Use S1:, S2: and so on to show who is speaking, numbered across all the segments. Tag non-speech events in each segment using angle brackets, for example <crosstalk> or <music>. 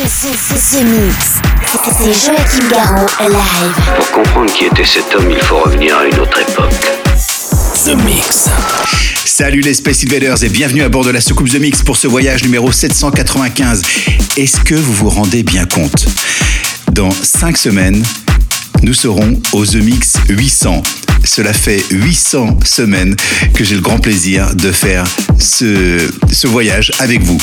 S1: The, Mix. Joachim Garraud live.
S2: Pour comprendre qui était cet homme, il faut revenir à une autre époque.
S3: The Mix.
S4: Salut les Space Invaders et bienvenue à bord de la soucoupe The Mix pour ce voyage numéro 795. Est-ce que vous vous rendez bien compte? Dans 5 semaines, nous serons au The Mix 800. Cela fait 800 semaines que j'ai le grand plaisir de faire ce, ce voyage avec vous.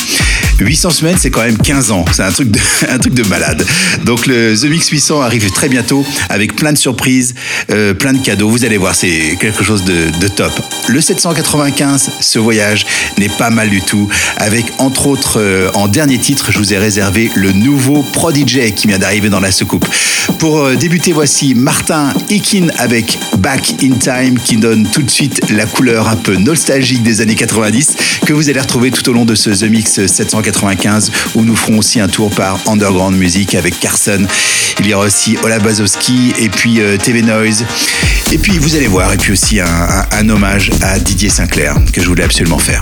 S4: 800 semaines, c'est quand même 15 ans. C'est un truc de, <laughs> un truc de malade. Donc le The Mix 800 arrive très bientôt avec plein de surprises, euh, plein de cadeaux. Vous allez voir, c'est quelque chose de, de top. Le 795, ce voyage n'est pas mal du tout. Avec entre autres, euh, en dernier titre, je vous ai réservé le nouveau Prodigy qui vient d'arriver dans la soucoupe. Pour euh, débuter, voici Martin Ikin avec Back in Time qui donne tout de suite la couleur un peu nostalgique des années 90 que vous allez retrouver tout au long de ce The Mix 795 où nous ferons aussi un tour par Underground Music avec Carson. Il y aura aussi Ola Bazowski et puis euh, TV Noise. Et puis vous allez voir, et puis aussi un, un- un hommage à Didier Sinclair que je voulais absolument faire.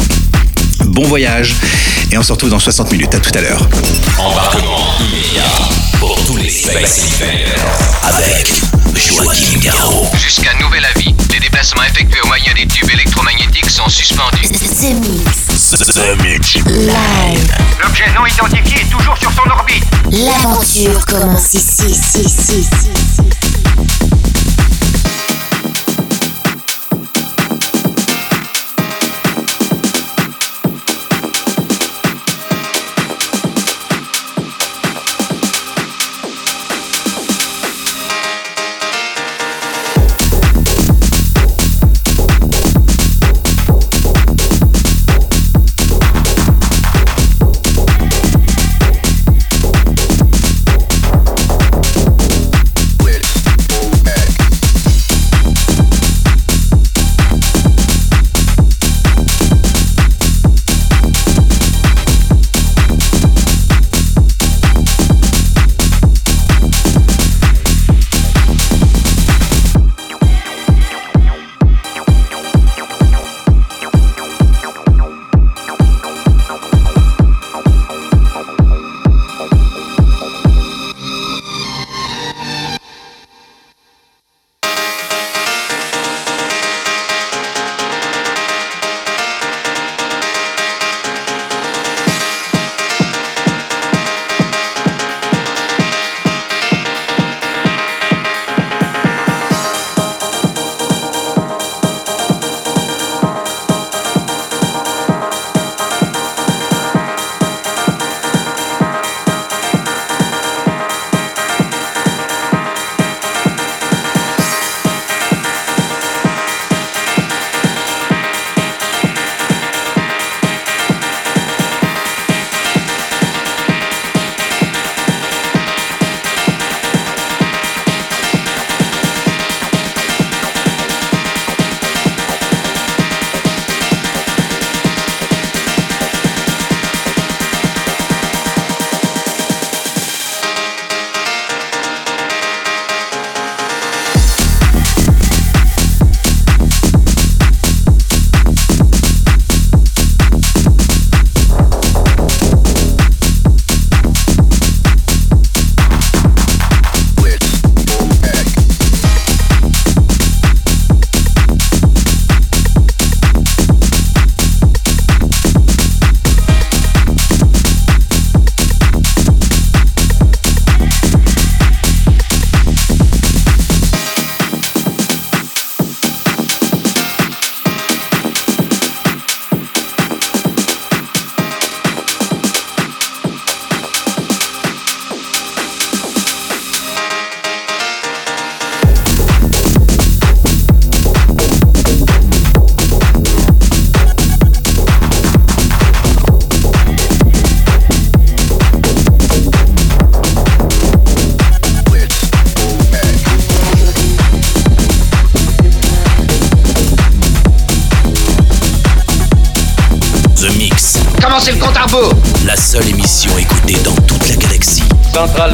S4: Bon voyage et on se retrouve dans 60 minutes. À tout à l'heure.
S3: Embarquement immédiat pour tous les Space avec Joachim Garraud.
S5: Jusqu'à nouvel avis, les déplacements effectués au moyen des tubes électromagnétiques sont suspendus.
S1: The Mix.
S3: The Mix.
S1: Live.
S5: L'objet non identifié est toujours sur son orbite.
S1: L'aventure commence ici, ici. ici.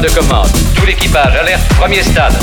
S1: De. Tout
S5: l'équipage, alerte, premier stade.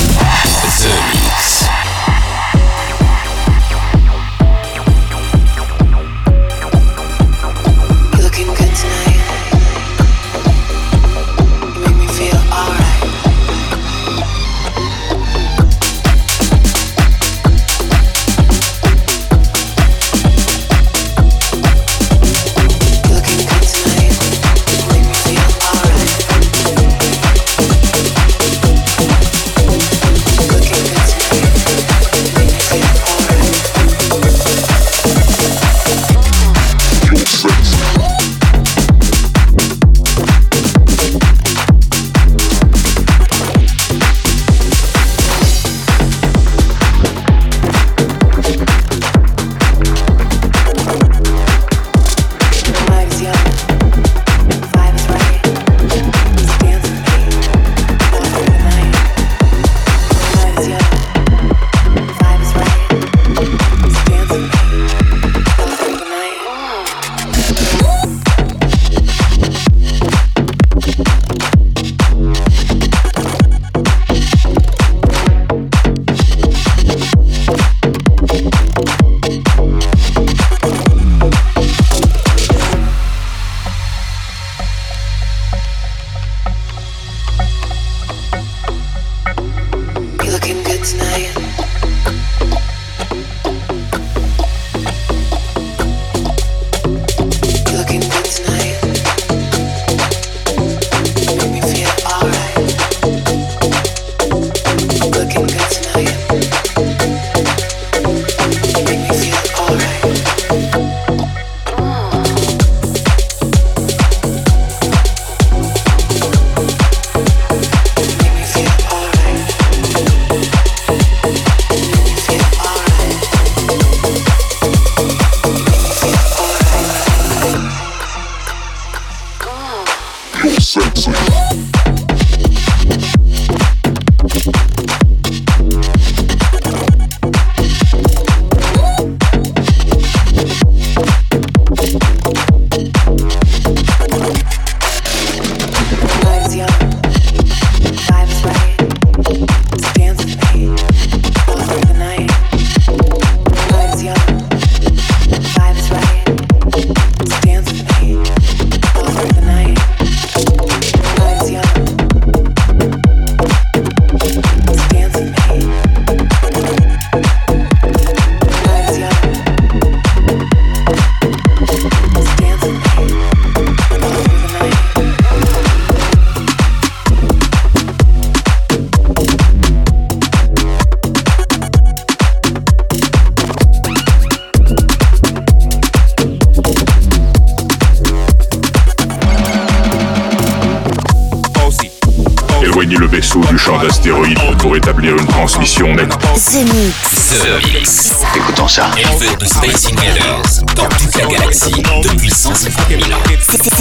S5: ça.
S3: Éleveur de Space Invaders dans toute la galaxie
S6: depuis 150 000 ans.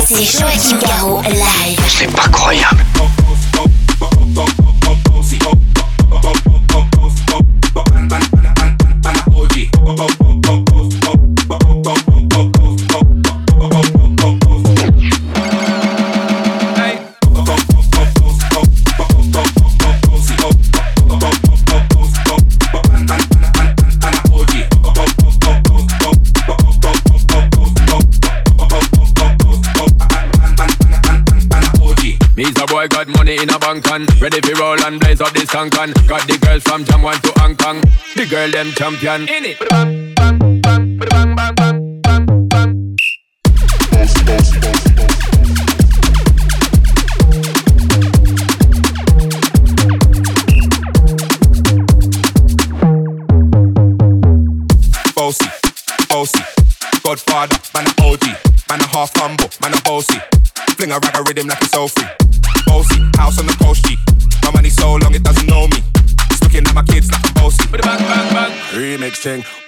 S6: C'est Joachim Garraud live.
S3: C'est pas
S7: croyable.
S8: Hong Kong. Ready for roll and blaze up this tank on.
S9: Got the girls from Jam One to Hong Kong. The girl them champion. In it.
S8: Bang, bang, bang, bang, bang, bang, bang, bang. Best, best, best, best.
S9: Bossy, bossy, Godfather, man a OG, man a half humble, man a bossy. Fling a rag a rhythm like it's so free. Remix thing.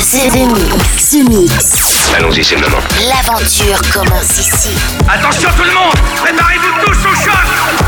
S1: C'est The Mix. The Mix.
S2: Allons-y, c'est le moment.
S1: L'aventure commence ici.
S10: Attention tout le monde Préparez-vous tous au choc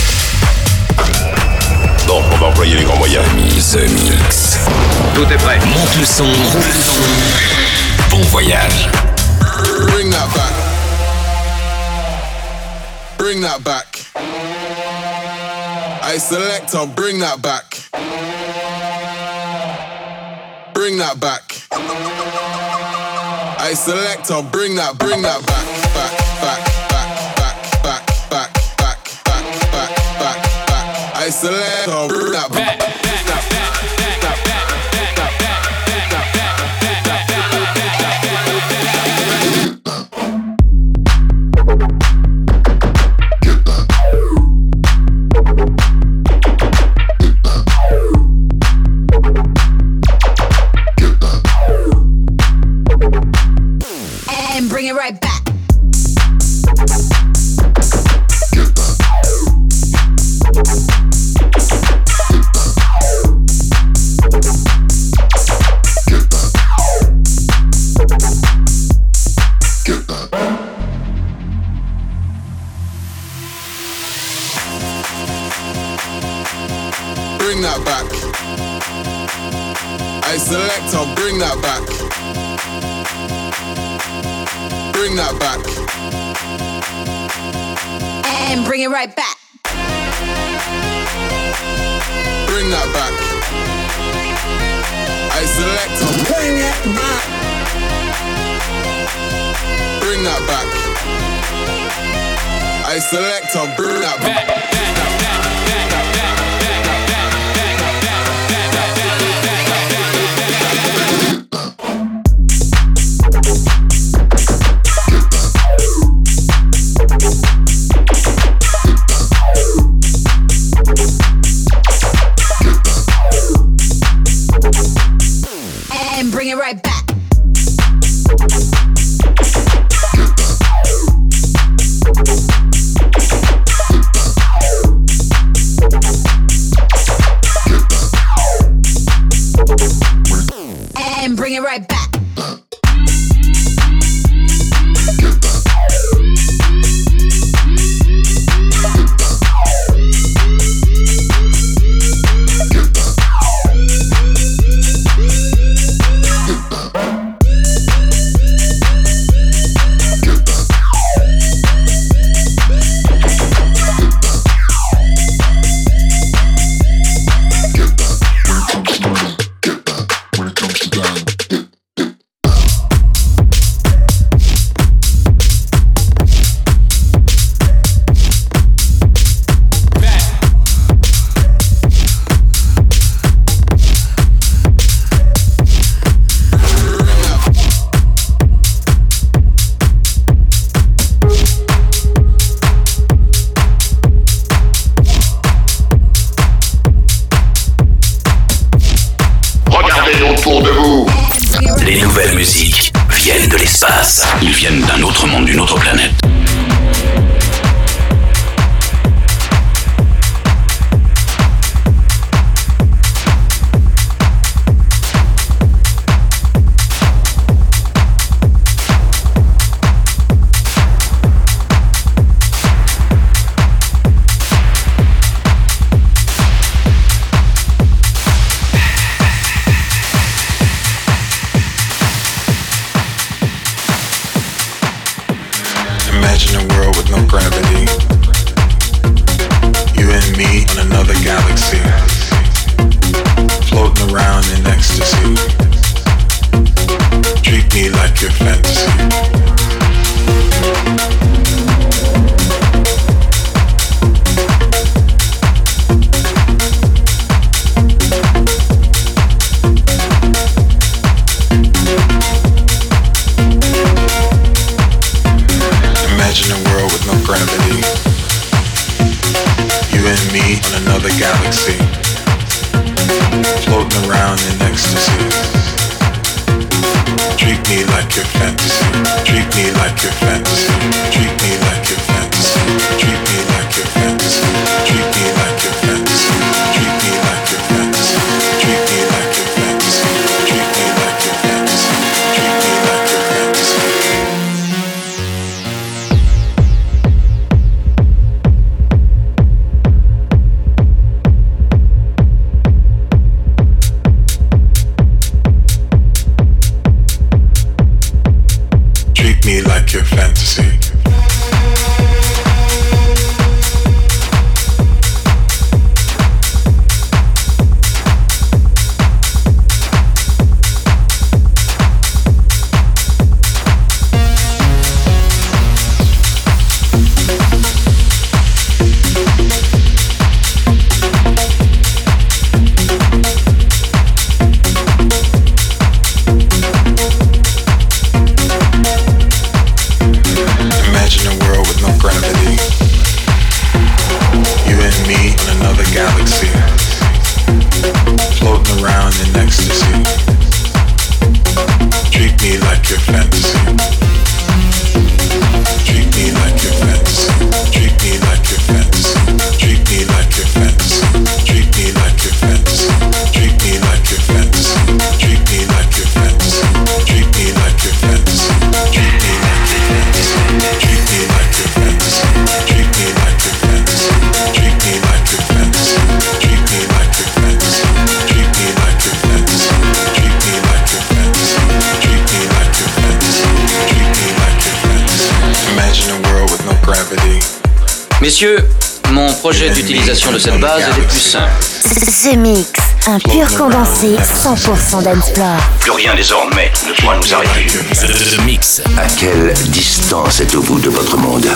S7: Les grands moyens. Mise mix.
S5: Tout est prêt.
S3: Monte le son. Bon voyage.
S11: Bring that back. Bring that back. I select on bring that back. Bring that back. I select on bring that, bring that back, back, back. Select that back. Bring that back.
S12: And bring it right back.
S3: Bring that back. I select.
S13: Bring
S11: it back. Bring that back. I select. Bring that back. back, back.
S3: Les nouvelles musiques viennent
S13: de l'espace. Ils viennent d'un autre monde, d'une autre planète.
S1: The Mix, un pur condensé 100% d'Ensplore.
S3: Plus rien désormais ne pourra nous arrêter.
S14: The Mix.
S15: À quelle distance êtes-vous de votre monde?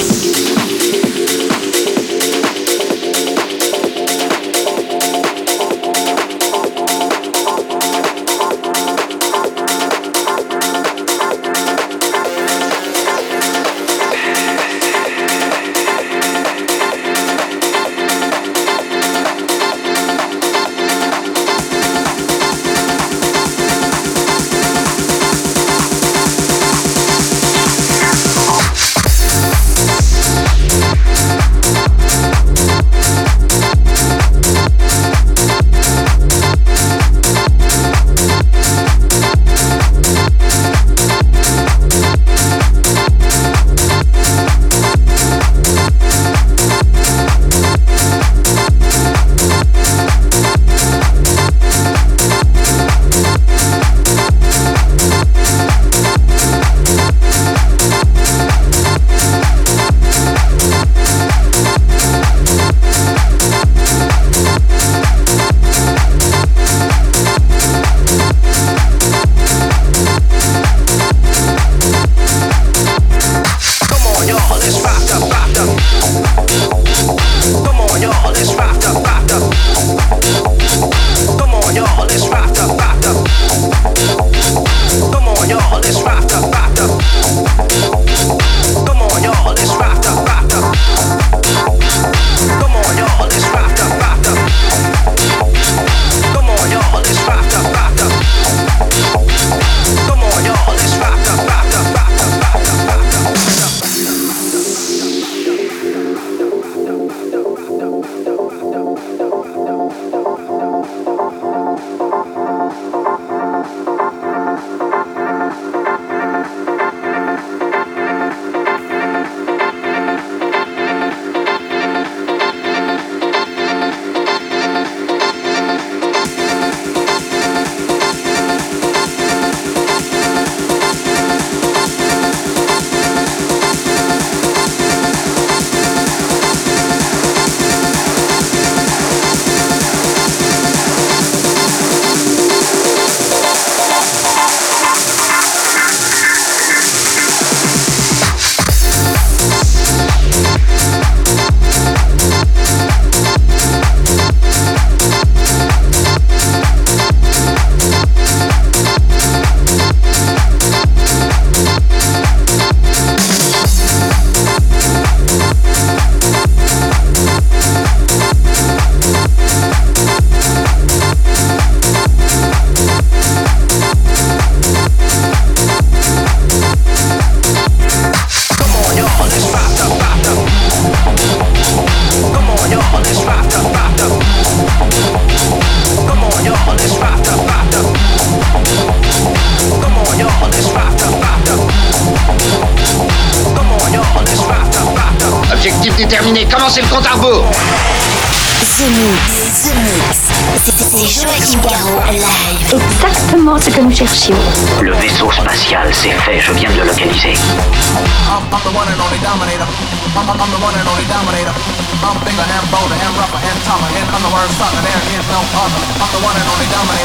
S16: i'm the one and only dominant.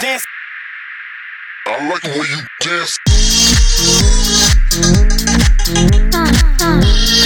S10: dance.
S17: I like the way you dance.
S3: Uh, uh.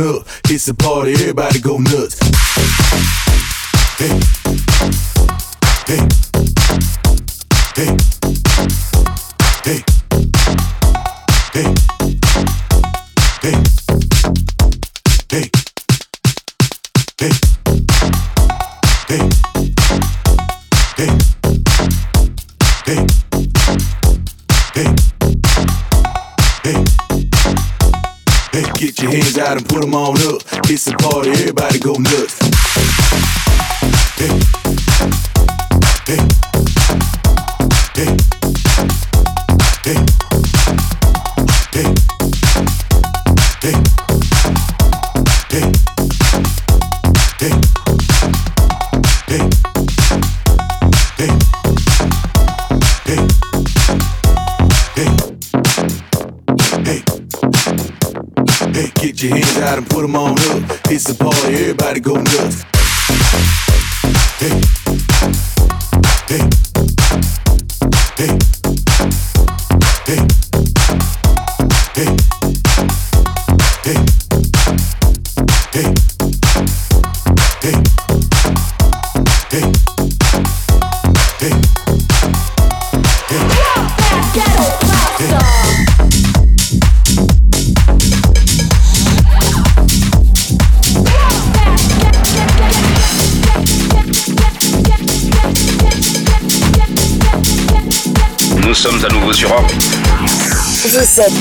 S12: on up. It's a party, everybody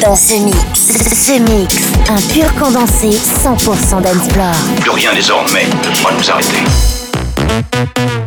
S18: dans ce mix. Ce mix. Un pur condensé 100% d'Ensplore.
S3: Plus rien désormais ne pourra nous arrêter.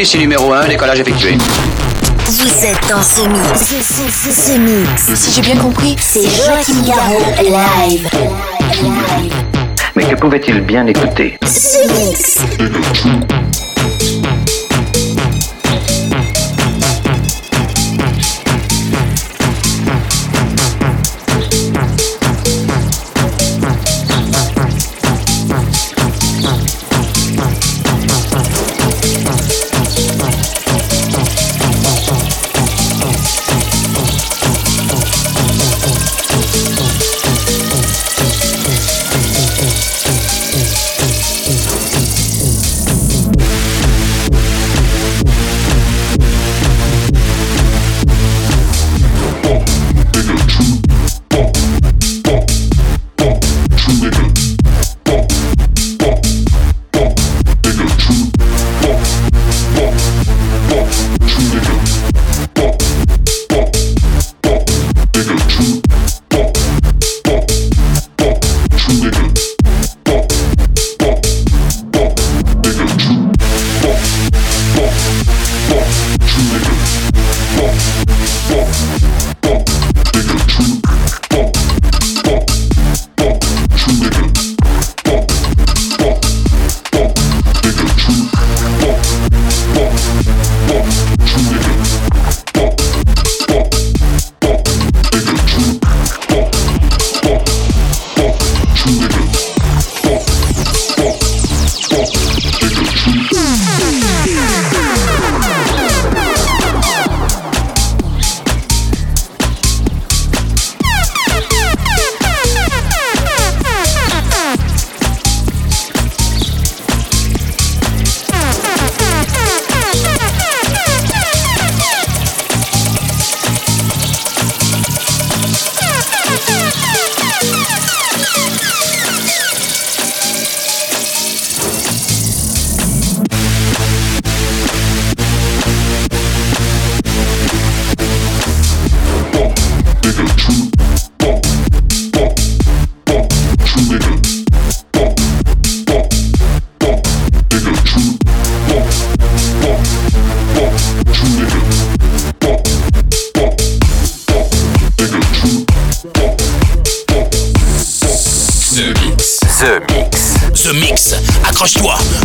S13: Ici numéro 1, décollage effectué.
S1: Vous êtes dans ce mix. Ce, mix.
S19: Si j'ai bien compris,
S1: c'est Joachim Garraud live.
S2: Mais que pouvait-il bien écouter?
S1: Ce mix.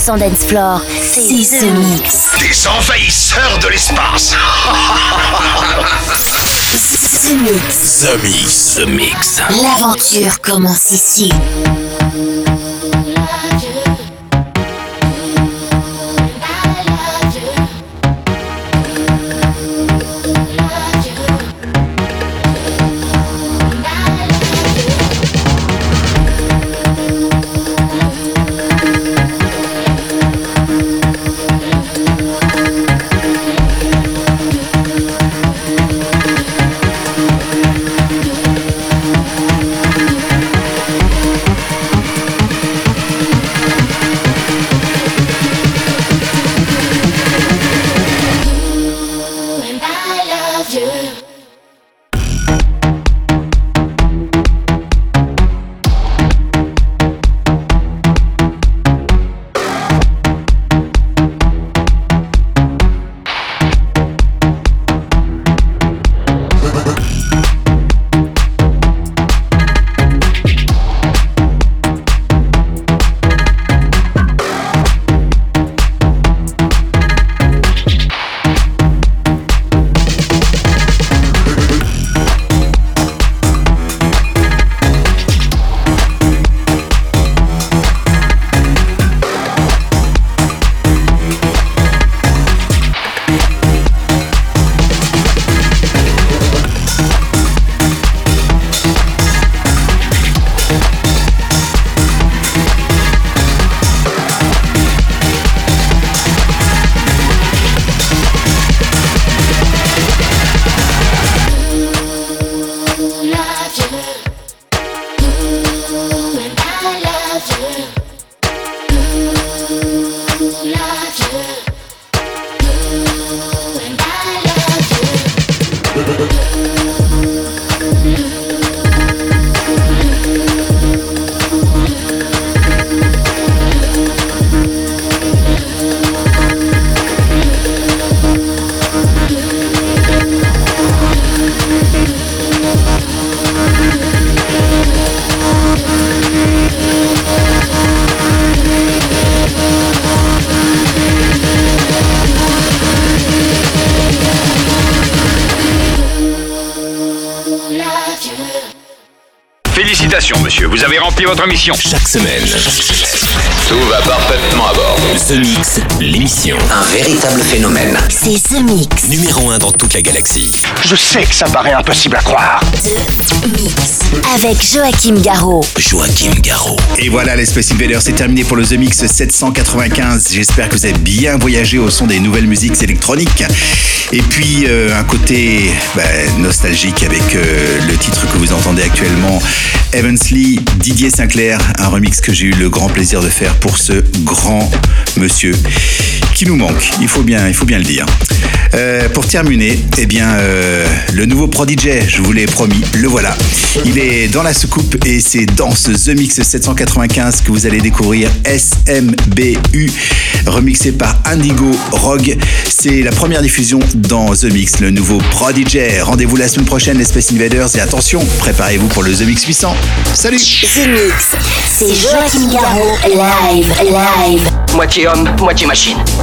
S1: 100% dance floor, c'est The Mix.
S3: Des envahisseurs de l'espace <laughs>
S1: The Mix.
S3: The Mix. The Mix.
S1: L'aventure commence ici.
S3: Vous avez rempli votre mission.
S7: Chaque semaine,
S15: tout va parfaitement à bord.
S7: The Mix, l'émission.
S15: Un véritable phénomène.
S1: C'est The Mix.
S7: Numéro 1 dans toute la galaxie.
S3: Je sais que ça paraît impossible à croire.
S1: The Mix. Avec Joachim Garraud.
S7: Joachim Garraud.
S4: Et voilà, les Space Invaders, c'est terminé pour le The Mix 795. J'espère que vous avez bien voyagé au son des nouvelles musiques électroniques. Et puis, euh, un côté bah, nostalgique avec euh, le titre que vous entendez actuellement, Evansley, Didier Sinclair, un remix que j'ai eu le grand plaisir de faire pour ce grand monsieur qui nous manque, il faut bien, il faut bien le dire. Euh, pour terminer, eh bien, euh, le nouveau Prodigy, je vous l'ai promis, le voilà. Il est dans la soucoupe et c'est dans ce The Mix 795 que vous allez découvrir SMBU, remixé par Indigo Rogue. C'est la première diffusion dans The Mix, le nouveau Prodigy. Rendez-vous la semaine prochaine, les Space Invaders, et attention, préparez-vous pour le The Mix 800. Salut
S1: The Mix, c'est Joachim Garraud, live, live.
S14: Moitié homme, moitié machine.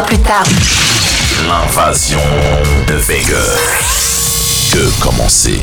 S20: Plus tard.
S3: L'invasion de Vega. Que commencer?